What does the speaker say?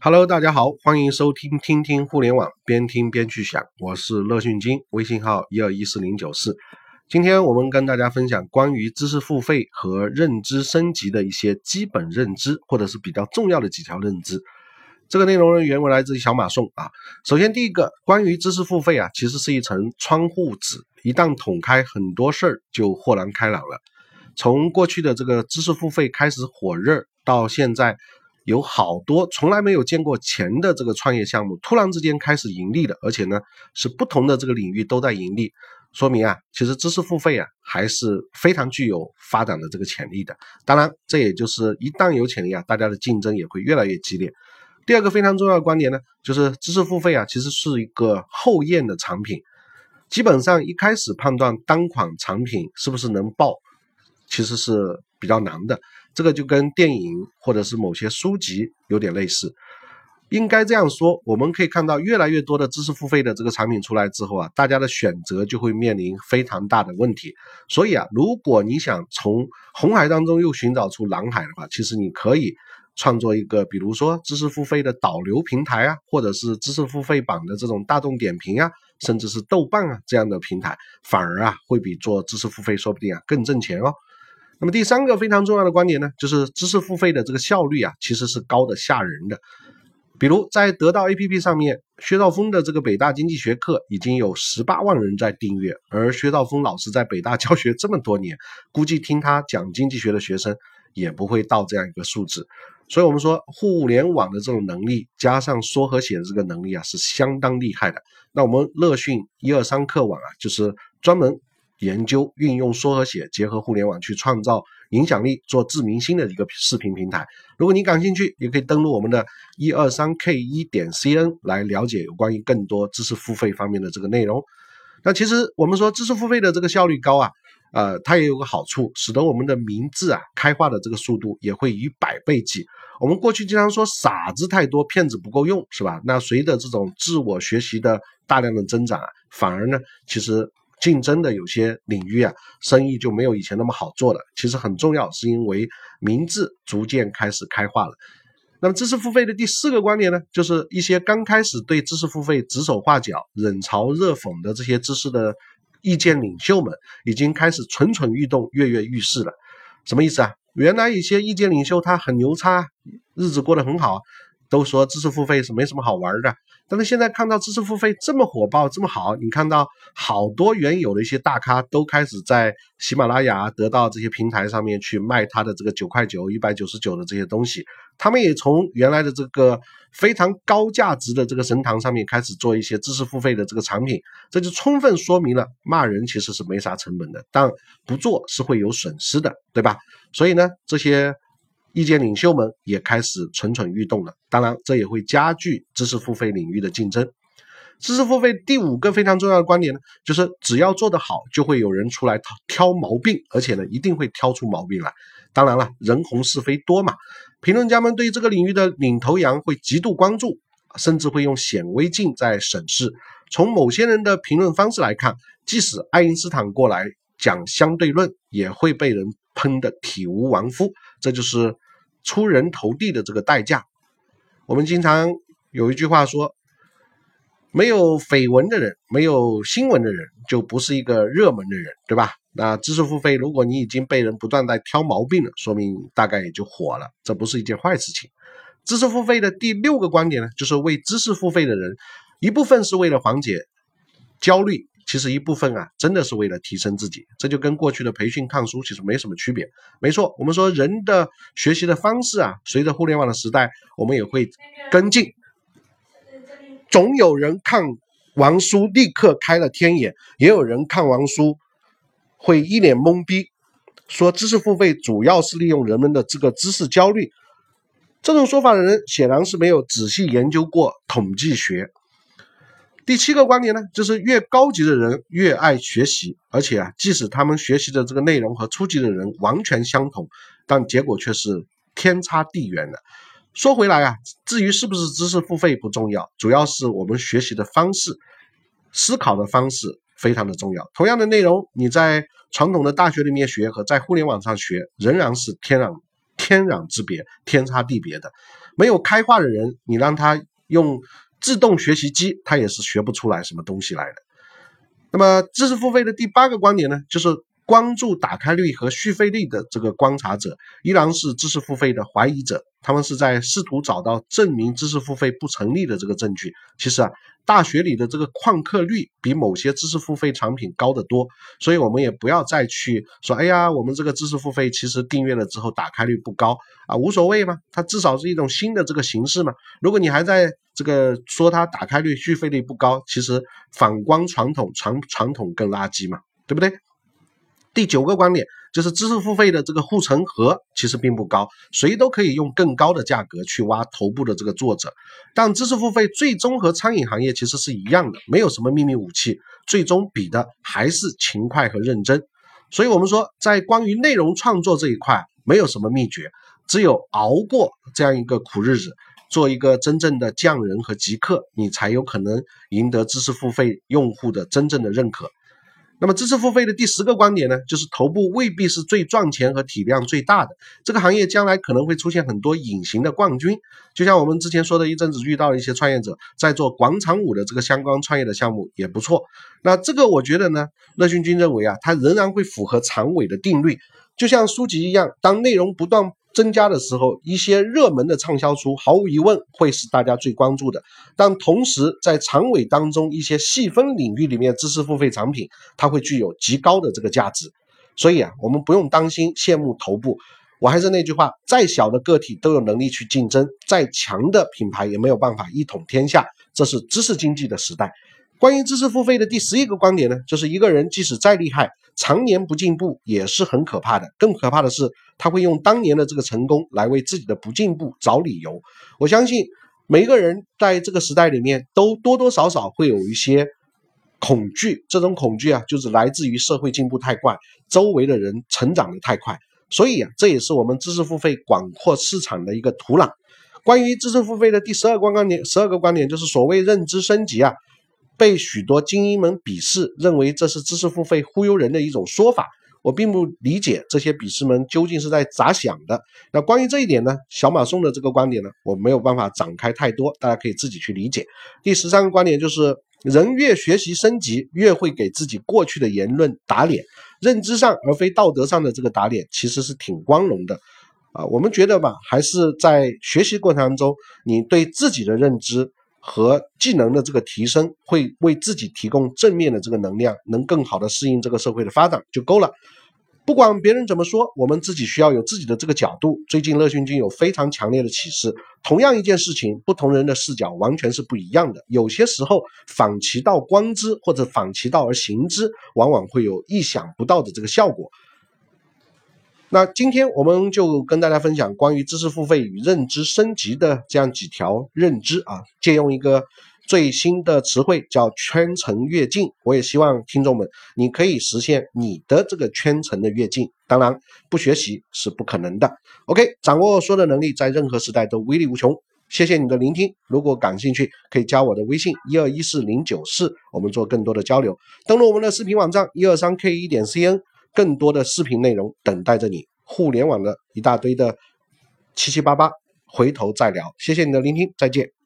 Hello，大家好，欢迎收听听听互联网，边听边去想，我是乐讯金，微信号一二一四零九四。今天我们跟大家分享关于知识付费和认知升级的一些基本认知，或者是比较重要的几条认知。这个内容呢，原文来自于小马送啊。首先第一个，关于知识付费啊，其实是一层窗户纸，一旦捅开，很多事儿就豁然开朗了。从过去的这个知识付费开始火热，到现在。有好多从来没有见过钱的这个创业项目，突然之间开始盈利了，而且呢是不同的这个领域都在盈利，说明啊，其实知识付费啊还是非常具有发展的这个潜力的。当然，这也就是一旦有潜力啊，大家的竞争也会越来越激烈。第二个非常重要的观点呢，就是知识付费啊其实是一个后验的产品，基本上一开始判断单款产品是不是能爆，其实是比较难的。这个就跟电影或者是某些书籍有点类似，应该这样说，我们可以看到越来越多的知识付费的这个产品出来之后啊，大家的选择就会面临非常大的问题。所以啊，如果你想从红海当中又寻找出蓝海的话，其实你可以创作一个，比如说知识付费的导流平台啊，或者是知识付费榜的这种大众点评啊，甚至是豆瓣啊这样的平台，反而啊会比做知识付费说不定啊更挣钱哦。那么第三个非常重要的观点呢，就是知识付费的这个效率啊，其实是高的吓人的。比如在得到 APP 上面，薛兆丰的这个北大经济学课已经有十八万人在订阅，而薛兆丰老师在北大教学这么多年，估计听他讲经济学的学生也不会到这样一个数字。所以，我们说互联网的这种能力加上说和写的这个能力啊，是相当厉害的。那我们乐讯一二三课网啊，就是专门。研究运用说和写结合互联网去创造影响力、做自明星的一个视频平台。如果你感兴趣，也可以登录我们的一二三 K 一点 CN 来了解有关于更多知识付费方面的这个内容。那其实我们说知识付费的这个效率高啊，呃，它也有个好处，使得我们的名字啊开化的这个速度也会以百倍计。我们过去经常说傻子太多，骗子不够用，是吧？那随着这种自我学习的大量的增长啊，反而呢，其实。竞争的有些领域啊，生意就没有以前那么好做了。其实很重要，是因为名字逐渐开始开化了。那么知识付费的第四个观点呢，就是一些刚开始对知识付费指手画脚、冷嘲热讽的这些知识的意见领袖们，已经开始蠢蠢欲动、跃跃欲试了。什么意思啊？原来一些意见领袖他很牛叉，日子过得很好。都说知识付费是没什么好玩的，但是现在看到知识付费这么火爆，这么好，你看到好多原有的一些大咖都开始在喜马拉雅、得到这些平台上面去卖他的这个九块九、一百九十九的这些东西，他们也从原来的这个非常高价值的这个神堂上面开始做一些知识付费的这个产品，这就充分说明了骂人其实是没啥成本的，但不做是会有损失的，对吧？所以呢，这些。意见领袖们也开始蠢蠢欲动了，当然，这也会加剧知识付费领域的竞争。知识付费第五个非常重要的观点呢，就是只要做得好，就会有人出来挑挑毛病，而且呢，一定会挑出毛病来。当然了，人红是非多嘛，评论家们对这个领域的领头羊会极度关注，甚至会用显微镜在审视。从某些人的评论方式来看，即使爱因斯坦过来讲相对论，也会被人喷得体无完肤。这就是。出人头地的这个代价，我们经常有一句话说：“没有绯闻的人，没有新闻的人，就不是一个热门的人，对吧？”那知识付费，如果你已经被人不断在挑毛病了，说明大概也就火了，这不是一件坏事情。知识付费的第六个观点呢，就是为知识付费的人，一部分是为了缓解焦虑。其实一部分啊，真的是为了提升自己，这就跟过去的培训看书其实没什么区别。没错，我们说人的学习的方式啊，随着互联网的时代，我们也会跟进。总有人看完书立刻开了天眼，也有人看完书会一脸懵逼，说知识付费主要是利用人们的这个知识焦虑。这种说法的人显然是没有仔细研究过统计学。第七个观点呢，就是越高级的人越爱学习，而且啊，即使他们学习的这个内容和初级的人完全相同，但结果却是天差地远的。说回来啊，至于是不是知识付费不重要，主要是我们学习的方式、思考的方式非常的重要。同样的内容，你在传统的大学里面学和在互联网上学，仍然是天壤天壤之别，天差地别的。没有开化的人，你让他用自动学习机，它也是学不出来什么东西来的。那么，知识付费的第八个观点呢，就是关注打开率和续费率的这个观察者，依然是知识付费的怀疑者。他们是在试图找到证明知识付费不成立的这个证据。其实啊，大学里的这个旷课率比某些知识付费产品高得多，所以我们也不要再去说，哎呀，我们这个知识付费其实订阅了之后打开率不高啊，无所谓嘛，它至少是一种新的这个形式嘛。如果你还在这个说它打开率、续费率不高，其实反观传统，传传统更垃圾嘛，对不对？第九个观点就是知识付费的这个护城河其实并不高，谁都可以用更高的价格去挖头部的这个作者，但知识付费最终和餐饮行业其实是一样的，没有什么秘密武器，最终比的还是勤快和认真。所以，我们说在关于内容创作这一块，没有什么秘诀，只有熬过这样一个苦日子，做一个真正的匠人和极客，你才有可能赢得知识付费用户的真正的认可。那么知识付费的第十个观点呢，就是头部未必是最赚钱和体量最大的，这个行业将来可能会出现很多隐形的冠军。就像我们之前说的一阵子遇到了一些创业者在做广场舞的这个相关创业的项目也不错。那这个我觉得呢，乐讯君认为啊，它仍然会符合长尾的定律，就像书籍一样，当内容不断。增加的时候，一些热门的畅销书毫无疑问会是大家最关注的。但同时，在长尾当中，一些细分领域里面知识付费产品，它会具有极高的这个价值。所以啊，我们不用担心羡慕头部。我还是那句话，再小的个体都有能力去竞争，再强的品牌也没有办法一统天下。这是知识经济的时代。关于知识付费的第十一个观点呢，就是一个人即使再厉害，常年不进步也是很可怕的。更可怕的是，他会用当年的这个成功来为自己的不进步找理由。我相信每一个人在这个时代里面都多多少少会有一些恐惧，这种恐惧啊，就是来自于社会进步太快，周围的人成长的太快。所以啊，这也是我们知识付费广阔市场的一个土壤。关于知识付费的第十二观观点，十二个观点就是所谓认知升级啊。被许多精英们鄙视，认为这是知识付费忽悠人的一种说法。我并不理解这些鄙视们究竟是在咋想的。那关于这一点呢？小马送的这个观点呢，我没有办法展开太多，大家可以自己去理解。第十三个观点就是，人越学习升级，越会给自己过去的言论打脸。认知上而非道德上的这个打脸，其实是挺光荣的。啊，我们觉得吧，还是在学习过程当中，你对自己的认知。和技能的这个提升，会为自己提供正面的这个能量，能更好的适应这个社会的发展就够了。不管别人怎么说，我们自己需要有自己的这个角度。最近乐讯君有非常强烈的启示，同样一件事情，不同人的视角完全是不一样的。有些时候，反其道观之，或者反其道而行之，往往会有意想不到的这个效果。那今天我们就跟大家分享关于知识付费与认知升级的这样几条认知啊，借用一个最新的词汇叫圈层跃进。我也希望听众们，你可以实现你的这个圈层的跃进。当然，不学习是不可能的。OK，掌握说的能力在任何时代都威力无穷。谢谢你的聆听。如果感兴趣，可以加我的微信一二一四零九四，我们做更多的交流。登录我们的视频网站一二三 K 一点 CN。更多的视频内容等待着你，互联网的一大堆的七七八八，回头再聊。谢谢你的聆听，再见。